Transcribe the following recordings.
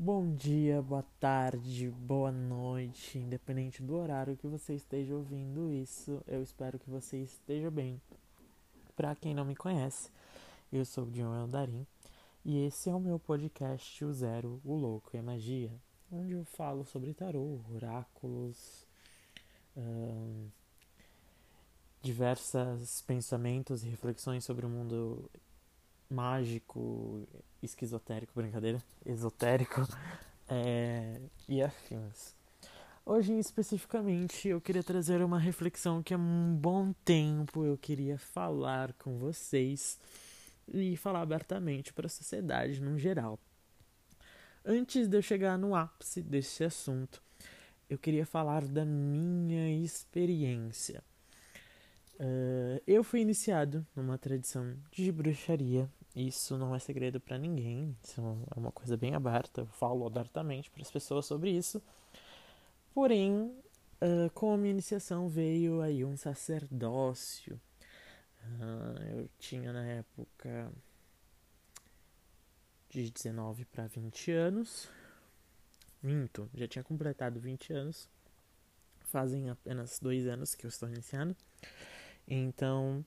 Bom dia, boa tarde, boa noite, independente do horário que você esteja ouvindo isso, eu espero que você esteja bem. Para quem não me conhece, eu sou o John Eldarim e esse é o meu podcast O Zero, o Louco e a Magia, onde eu falo sobre tarô, oráculos, hum, diversos pensamentos e reflexões sobre o mundo mágico, esquizotérico, brincadeira, esotérico é, e afins. Hoje, especificamente, eu queria trazer uma reflexão que há um bom tempo eu queria falar com vocês e falar abertamente para a sociedade no geral. Antes de eu chegar no ápice desse assunto, eu queria falar da minha experiência. Uh, eu fui iniciado numa tradição de bruxaria isso não é segredo para ninguém, isso é uma coisa bem aberta, eu falo abertamente para as pessoas sobre isso. Porém, uh, com a minha iniciação veio aí um sacerdócio. Uh, eu tinha na época de 19 para 20 anos. Minto, já tinha completado 20 anos. Fazem apenas dois anos que eu estou iniciando. Então,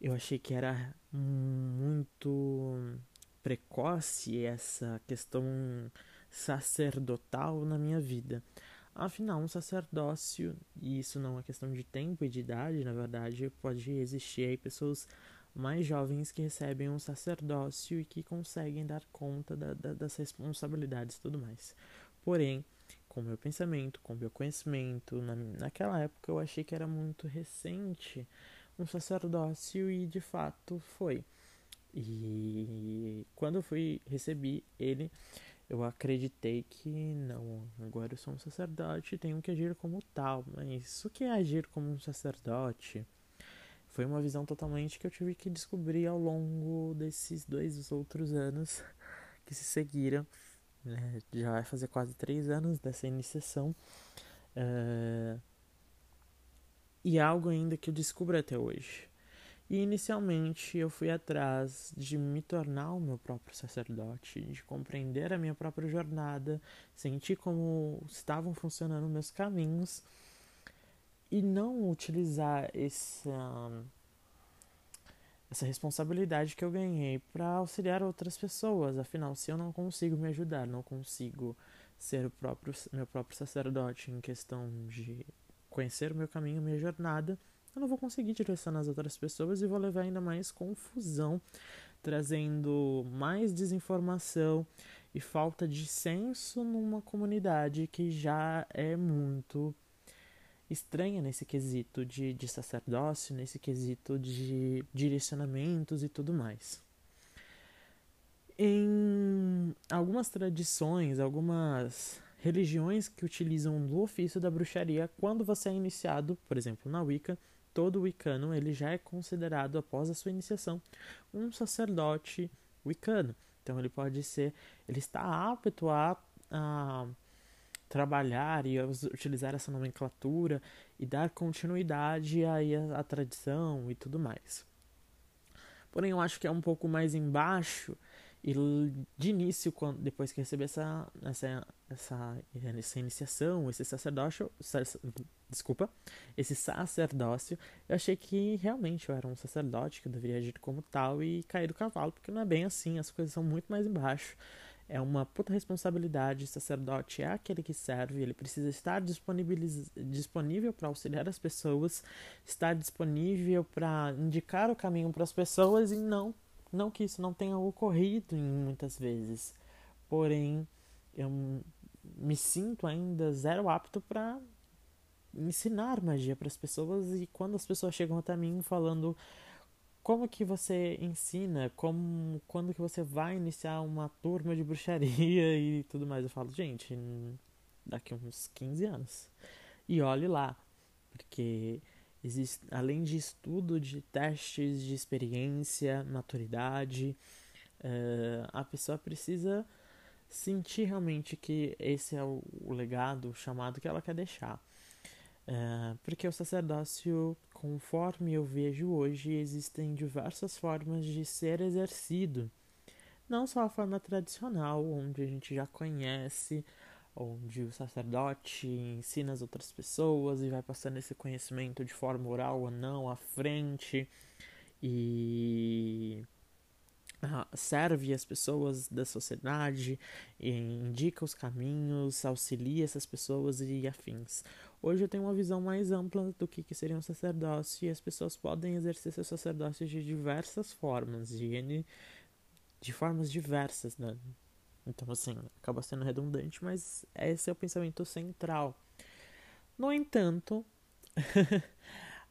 eu achei que era muito precoce essa questão sacerdotal na minha vida. Afinal, um sacerdócio, e isso não é questão de tempo e de idade, na verdade, pode existir aí pessoas mais jovens que recebem um sacerdócio e que conseguem dar conta da, da, das responsabilidades e tudo mais. Porém, com meu pensamento, com meu conhecimento, na, naquela época eu achei que era muito recente um sacerdócio e de fato foi. E quando eu fui recebi ele, eu acreditei que não, agora eu sou um sacerdote, tenho que agir como tal. Mas o que é agir como um sacerdote? Foi uma visão totalmente que eu tive que descobrir ao longo desses dois outros anos que se seguiram. Né? Já vai fazer quase três anos dessa iniciação. Uh, e algo ainda que eu descubro até hoje. E inicialmente eu fui atrás de me tornar o meu próprio sacerdote, de compreender a minha própria jornada, sentir como estavam funcionando meus caminhos e não utilizar essa, essa responsabilidade que eu ganhei para auxiliar outras pessoas. Afinal, se eu não consigo me ajudar, não consigo ser o próprio meu próprio sacerdote em questão de conhecer o meu caminho, minha jornada, eu não vou conseguir direcionar as outras pessoas e vou levar ainda mais confusão, trazendo mais desinformação e falta de senso numa comunidade que já é muito estranha nesse quesito de, de sacerdócio, nesse quesito de direcionamentos e tudo mais. Em algumas tradições, algumas religiões que utilizam o ofício da bruxaria quando você é iniciado, por exemplo, na Wicca, todo wicano ele já é considerado após a sua iniciação um sacerdote wicano. Então ele pode ser, ele está apto a, a trabalhar e utilizar essa nomenclatura e dar continuidade aí à, à tradição e tudo mais. Porém, eu acho que é um pouco mais embaixo e de início, quando, depois que recebi essa, essa, essa, essa iniciação, esse sacerdócio, desculpa, esse sacerdócio, eu achei que realmente eu era um sacerdote, que eu deveria agir como tal e cair do cavalo, porque não é bem assim, as coisas são muito mais embaixo. É uma puta responsabilidade, sacerdote é aquele que serve, ele precisa estar disponível para auxiliar as pessoas, estar disponível para indicar o caminho para as pessoas e não não que isso não tenha ocorrido muitas vezes, porém eu me sinto ainda zero apto para ensinar magia para as pessoas e quando as pessoas chegam até mim falando como que você ensina, como quando que você vai iniciar uma turma de bruxaria? e tudo mais, eu falo, gente, daqui uns 15 anos. E olhe lá, porque Existe, além de estudo de testes de experiência, maturidade, uh, a pessoa precisa sentir realmente que esse é o, o legado, o chamado que ela quer deixar. Uh, porque o sacerdócio, conforme eu vejo hoje, existem diversas formas de ser exercido. não só a forma tradicional, onde a gente já conhece, onde o sacerdote ensina as outras pessoas e vai passando esse conhecimento de forma oral ou não à frente e ah, serve as pessoas da sociedade, indica os caminhos, auxilia essas pessoas e afins. Hoje eu tenho uma visão mais ampla do que, que seria um sacerdócio e as pessoas podem exercer seu sacerdócio de diversas formas, de, de formas diversas, né? Então, assim, acaba sendo redundante, mas esse é o pensamento central. No entanto,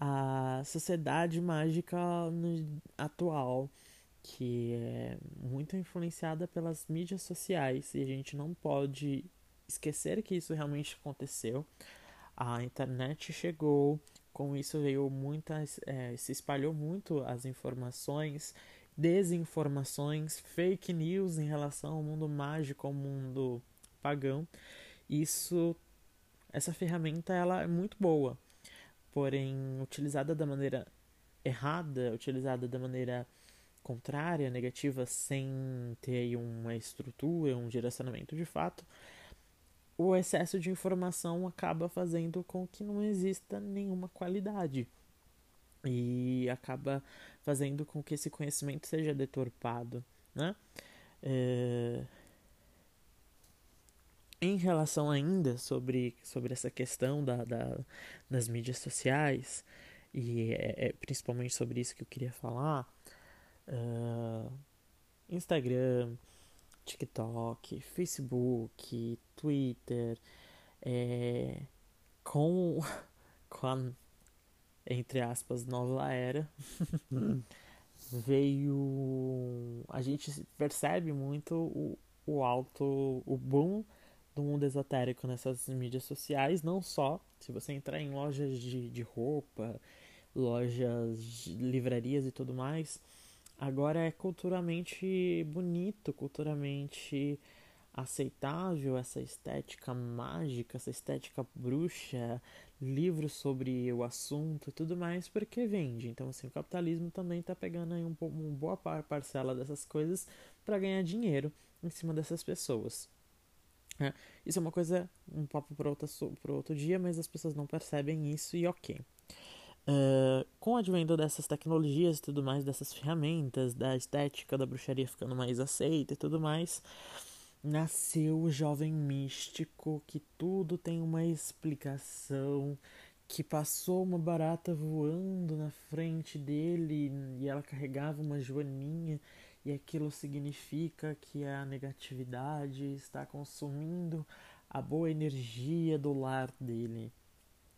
a sociedade mágica atual que é muito influenciada pelas mídias sociais e a gente não pode esquecer que isso realmente aconteceu. A internet chegou, com isso veio muitas, é, se espalhou muito as informações, desinformações, fake news em relação ao mundo mágico, ao mundo pagão. Isso, essa ferramenta ela é muito boa, porém utilizada da maneira errada, utilizada da maneira contrária, negativa, sem ter uma estrutura, um direcionamento de fato, o excesso de informação acaba fazendo com que não exista nenhuma qualidade e acaba fazendo com que esse conhecimento seja deturpado, né? É... Em relação ainda sobre, sobre essa questão da, da das mídias sociais, e é, é principalmente sobre isso que eu queria falar, uh, Instagram, TikTok, Facebook, Twitter, é, com, com a, entre aspas, nova era, veio. A gente percebe muito o, o alto, o boom do mundo esotérico nessas mídias sociais, não só se você entrar em lojas de, de roupa, lojas, de livrarias e tudo mais, agora é culturalmente bonito, culturalmente aceitável essa estética mágica, essa estética bruxa, livros sobre o assunto e tudo mais, porque vende. Então, assim, o capitalismo também está pegando aí um, uma boa parcela dessas coisas para ganhar dinheiro em cima dessas pessoas. É, isso é uma coisa, um papo para outro dia, mas as pessoas não percebem isso e ok. Uh, com o advento dessas tecnologias e tudo mais, dessas ferramentas, da estética da bruxaria ficando mais aceita e tudo mais, nasceu o jovem místico que tudo tem uma explicação, que passou uma barata voando na frente dele e ela carregava uma joaninha e aquilo significa que a negatividade está consumindo a boa energia do lar dele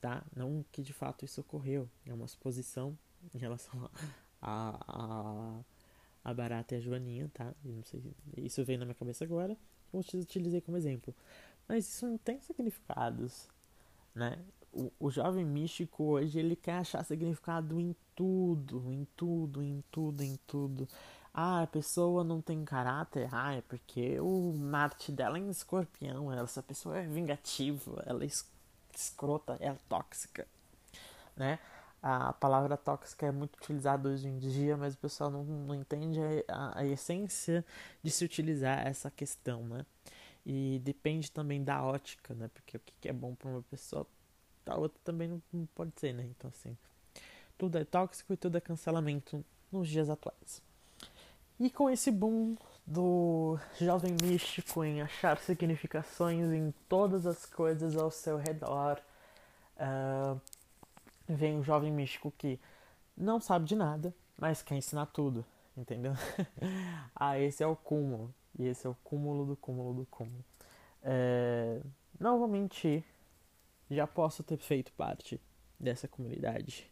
tá? Não que de fato isso ocorreu, é uma suposição em relação a, a, a Barata e a Joaninha, tá? não sei, isso veio na minha cabeça agora, eu utilizei como exemplo. Mas isso não tem significados, né? O, o jovem místico hoje ele quer achar significado em tudo, em tudo, em tudo, em tudo. Ah, a pessoa não tem caráter. Ah, é porque o Marte dela é em escorpião. Essa pessoa é vingativa. Ela é escrota, é tóxica, né? A palavra tóxica é muito utilizada hoje em dia, mas o pessoal não, não entende a, a, essência de se utilizar essa questão, né? E depende também da ótica, né? Porque o que é bom para uma pessoa, a outra também não, não pode ser, né? Então, assim, tudo é tóxico e tudo é cancelamento nos dias atuais. E com esse boom do jovem místico em achar significações em todas as coisas ao seu redor. Uh, vem o jovem místico que não sabe de nada, mas quer ensinar tudo, entendeu? ah, esse é o cúmulo. E esse é o cúmulo do cúmulo do cúmulo. É, não vou mentir, já posso ter feito parte dessa comunidade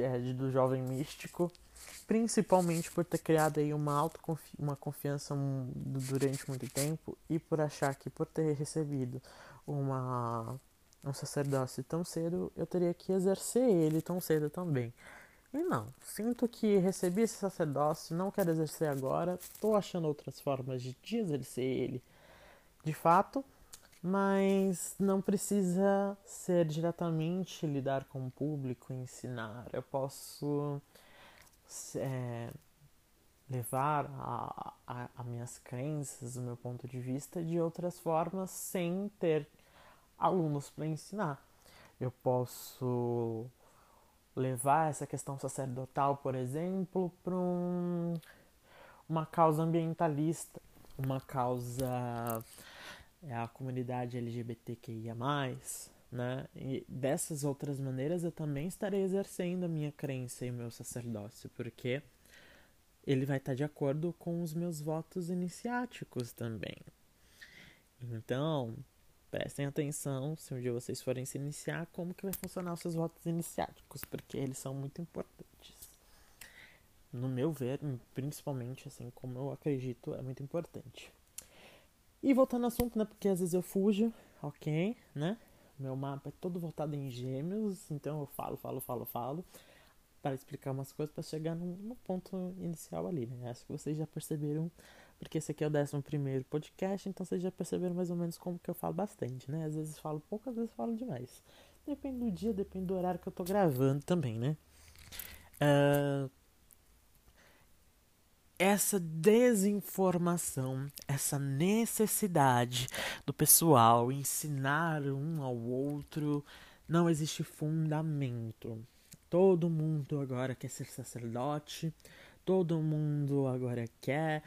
é, do jovem místico principalmente por ter criado aí uma autoconfi uma confiança durante muito tempo e por achar que por ter recebido uma um sacerdócio tão cedo eu teria que exercer ele tão cedo também. E não, sinto que recebi esse sacerdócio, não quero exercer agora, estou achando outras formas de exercer ele de fato, mas não precisa ser diretamente lidar com o público, ensinar. Eu posso é, levar a, a, a minhas crenças, o meu ponto de vista de outras formas sem ter alunos para ensinar. Eu posso levar essa questão sacerdotal, por exemplo, para um, uma causa ambientalista, uma causa é a comunidade LGBTQIA+, né? E dessas outras maneiras eu também estarei exercendo a minha crença e o meu sacerdócio, porque ele vai estar de acordo com os meus votos iniciáticos também. Então, prestem atenção se um dia vocês forem se iniciar, como que vai funcionar os seus votos iniciáticos, porque eles são muito importantes. No meu ver, principalmente assim como eu acredito, é muito importante. E voltando ao assunto, né? Porque às vezes eu fujo, ok, né? Meu mapa é todo voltado em gêmeos, então eu falo, falo, falo, falo para explicar umas coisas para chegar no, ponto inicial ali, né? Acho que vocês já perceberam, porque esse aqui é o 11 primeiro podcast, então vocês já perceberam mais ou menos como que eu falo bastante, né? Às vezes falo pouco, às vezes falo demais. Depende do dia, depende do horário que eu tô gravando também, né? Uh, essa desinformação, essa necessidade do pessoal ensinar um ao outro, não existe fundamento. Todo mundo agora quer ser sacerdote, todo mundo agora quer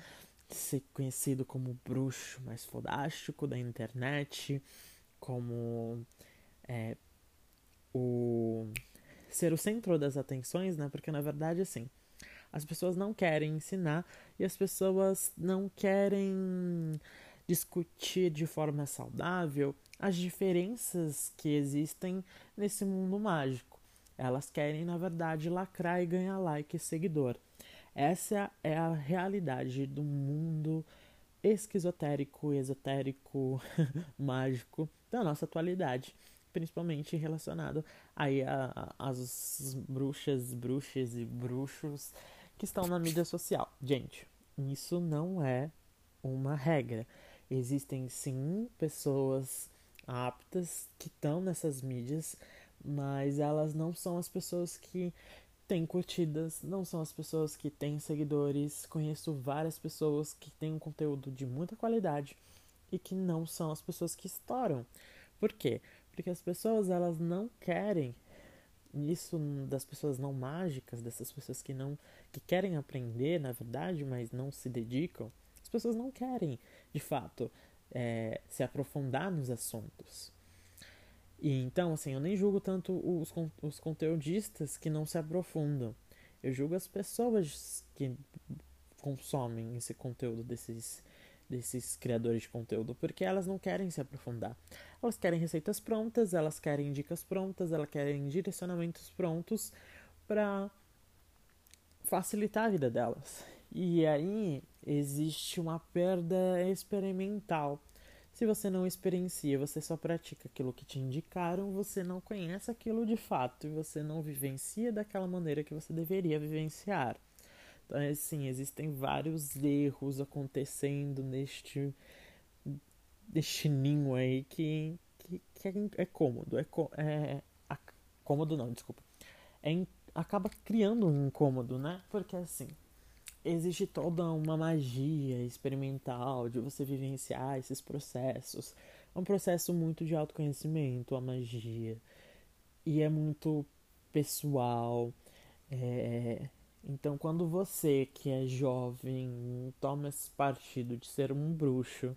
ser conhecido como o bruxo mais fodástico da internet, como é, o ser o centro das atenções, né? Porque na verdade assim, as pessoas não querem ensinar e as pessoas não querem discutir de forma saudável as diferenças que existem nesse mundo mágico. Elas querem, na verdade, lacrar e ganhar like e seguidor. Essa é a realidade do mundo esquizotérico, esotérico, mágico da nossa atualidade, principalmente relacionado aí às bruxas, bruxas e bruxos que estão na mídia social. Gente, isso não é uma regra. Existem sim pessoas aptas que estão nessas mídias, mas elas não são as pessoas que têm curtidas, não são as pessoas que têm seguidores. Conheço várias pessoas que têm um conteúdo de muita qualidade e que não são as pessoas que estouram. Por quê? Porque as pessoas elas não querem isso das pessoas não mágicas, dessas pessoas que não que querem aprender, na verdade, mas não se dedicam, as pessoas não querem, de fato, é, se aprofundar nos assuntos. E então, assim, eu nem julgo tanto os, os conteudistas que não se aprofundam. Eu julgo as pessoas que consomem esse conteúdo desses desses criadores de conteúdo, porque elas não querem se aprofundar. Elas querem receitas prontas, elas querem dicas prontas, elas querem direcionamentos prontos para facilitar a vida delas. E aí existe uma perda experimental. Se você não experiencia, você só pratica aquilo que te indicaram, você não conhece aquilo de fato e você não vivencia daquela maneira que você deveria vivenciar. Então, assim, existem vários erros acontecendo neste, neste ninho aí que, que, que é, é, cômodo. É, é, é, cômodo não, desculpa. É, acaba criando um incômodo, né? Porque, assim, existe toda uma magia experimental de você vivenciar esses processos. É um processo muito de autoconhecimento, a magia. E é muito pessoal. É, então, quando você que é jovem toma esse partido de ser um bruxo,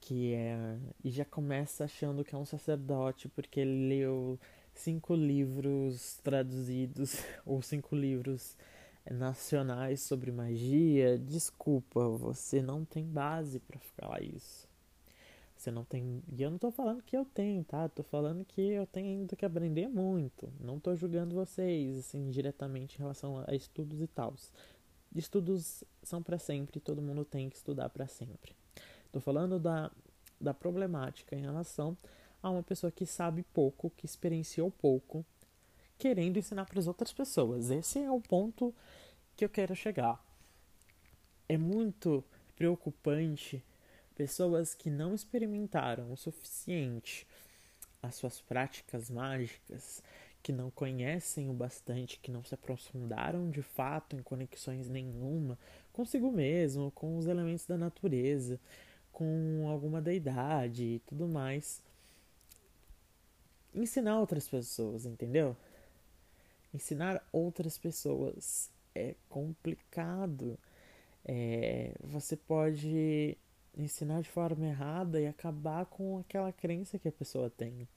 que é e já começa achando que é um sacerdote porque ele leu cinco livros traduzidos ou cinco livros nacionais sobre magia, desculpa, você não tem base para falar isso. Você não tem. E eu não tô falando que eu tenho, tá? Tô falando que eu tenho ainda que aprender muito. Não tô julgando vocês, assim, diretamente em relação a estudos e tal. Estudos são para sempre, todo mundo tem que estudar para sempre. Tô falando da, da problemática em relação a uma pessoa que sabe pouco, que experienciou pouco, querendo ensinar para as outras pessoas. Esse é o ponto que eu quero chegar. É muito preocupante Pessoas que não experimentaram o suficiente as suas práticas mágicas que não conhecem o bastante, que não se aprofundaram de fato em conexões nenhuma consigo mesmo, com os elementos da natureza, com alguma deidade e tudo mais. Ensinar outras pessoas, entendeu? Ensinar outras pessoas é complicado. É, você pode ensinar de forma errada e acabar com aquela crença que a pessoa tem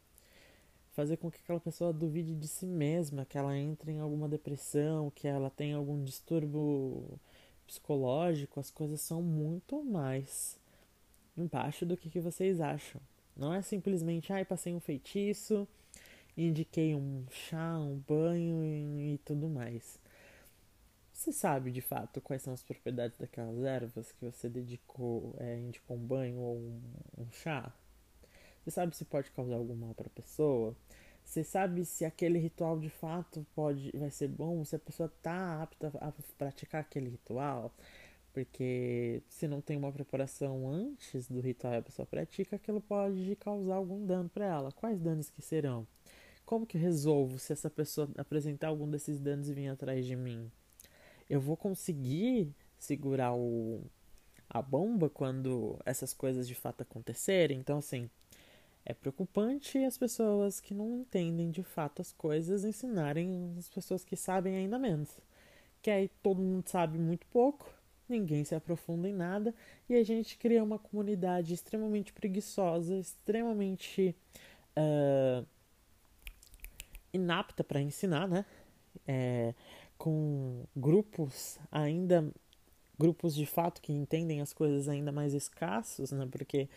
fazer com que aquela pessoa duvide de si mesma, que ela entre em alguma depressão, que ela tenha algum distúrbio psicológico, as coisas são muito mais embaixo do que, que vocês acham. Não é simplesmente, ai, ah, passei um feitiço, indiquei um chá, um banho e, e tudo mais. Você sabe de fato quais são as propriedades daquelas ervas que você dedicou, é, indicou um banho ou um, um chá? Você sabe se pode causar algum mal para a pessoa? Você sabe se aquele ritual de fato pode vai ser bom, se a pessoa tá apta a praticar aquele ritual? Porque se não tem uma preparação antes do ritual e a pessoa pratica, aquilo pode causar algum dano para ela. Quais danos que serão? Como que eu resolvo se essa pessoa apresentar algum desses danos e vir atrás de mim? Eu vou conseguir segurar o, a bomba quando essas coisas de fato acontecerem? Então, assim, é preocupante as pessoas que não entendem de fato as coisas ensinarem as pessoas que sabem ainda menos. Que aí todo mundo sabe muito pouco, ninguém se aprofunda em nada e a gente cria uma comunidade extremamente preguiçosa, extremamente uh, inapta para ensinar, né? É, com grupos ainda grupos de fato que entendem as coisas ainda mais escassos, né? Porque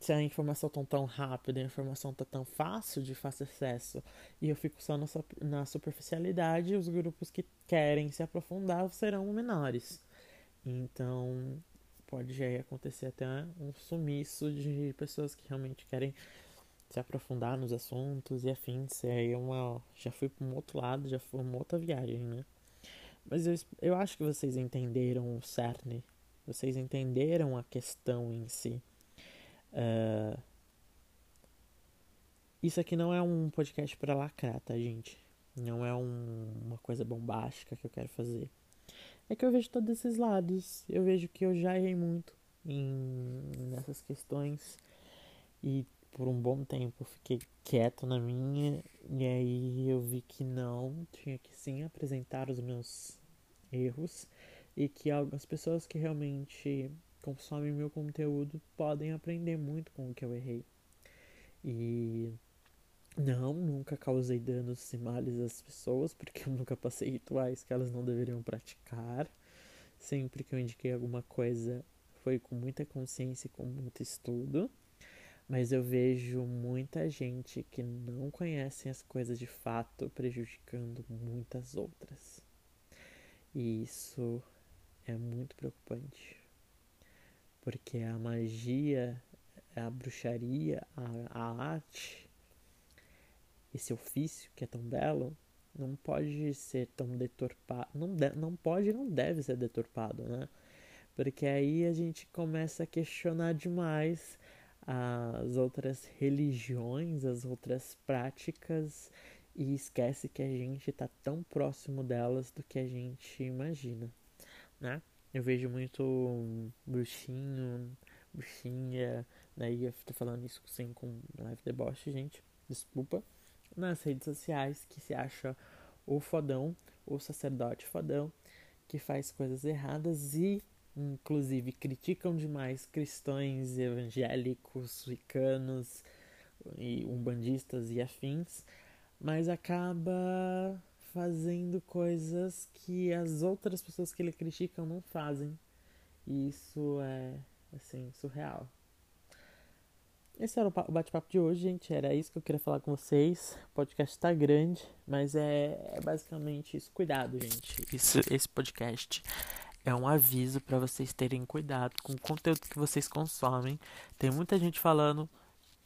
se a informação tá tão rápida, a informação tá tão fácil de fácil acesso e eu fico só na superficialidade, os grupos que querem se aprofundar serão menores. Então, pode já acontecer até um sumiço de pessoas que realmente querem se aprofundar nos assuntos e afins. E aí é uma, já fui para um outro lado, já foi uma outra viagem, né? Mas eu, eu acho que vocês entenderam o cerne, vocês entenderam a questão em si. Uh, isso aqui não é um podcast para lacrar, tá, gente? Não é um, uma coisa bombástica que eu quero fazer. É que eu vejo todos esses lados. Eu vejo que eu já errei muito em, nessas questões. E por um bom tempo fiquei quieto na minha. E aí eu vi que não, tinha que sim apresentar os meus erros. E que algumas pessoas que realmente consomem meu conteúdo podem aprender muito com o que eu errei. E não, nunca causei danos e males às pessoas, porque eu nunca passei rituais que elas não deveriam praticar. Sempre que eu indiquei alguma coisa foi com muita consciência e com muito estudo. Mas eu vejo muita gente que não conhece as coisas de fato prejudicando muitas outras. E isso é muito preocupante porque a magia, a bruxaria, a, a arte, esse ofício que é tão belo, não pode ser tão deturpado, não, de, não pode e não deve ser deturpado, né? Porque aí a gente começa a questionar demais as outras religiões, as outras práticas e esquece que a gente está tão próximo delas do que a gente imagina, né? Eu vejo muito bruxinho, bruxinha, daí eu tô falando isso sem com live deboche, gente, desculpa. Nas redes sociais que se acha o fodão, o sacerdote fodão, que faz coisas erradas e inclusive criticam demais cristãos evangélicos, wicanos e umbandistas e afins, mas acaba fazendo coisas que as outras pessoas que ele criticam não fazem. E isso é, assim, surreal. Esse era o bate-papo de hoje, gente. Era isso que eu queria falar com vocês. O podcast tá grande, mas é, é basicamente isso. Cuidado, gente. Isso, esse podcast é um aviso para vocês terem cuidado com o conteúdo que vocês consomem. Tem muita gente falando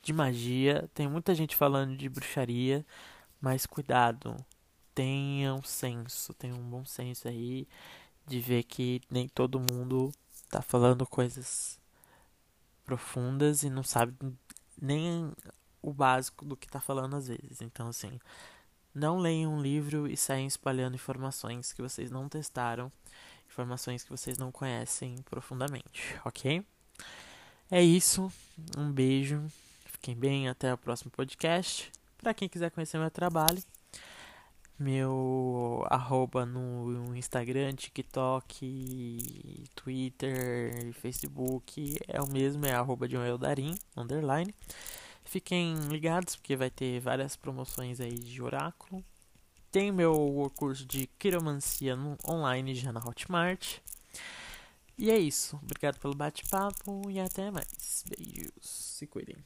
de magia, tem muita gente falando de bruxaria, mas cuidado tenham senso, tenham um bom senso aí de ver que nem todo mundo tá falando coisas profundas e não sabe nem o básico do que tá falando às vezes. Então, assim, Não leiam um livro e saiam espalhando informações que vocês não testaram, informações que vocês não conhecem profundamente, ok? É isso. Um beijo. Fiquem bem. Até o próximo podcast. Para quem quiser conhecer meu trabalho, meu arroba no Instagram, TikTok, Twitter, Facebook é o mesmo, é arroba de Darim, underline. Fiquem ligados porque vai ter várias promoções aí de oráculo. Tem meu curso de quiromancia online já na Hotmart. E é isso. Obrigado pelo bate-papo e até mais. Beijos. Se cuidem.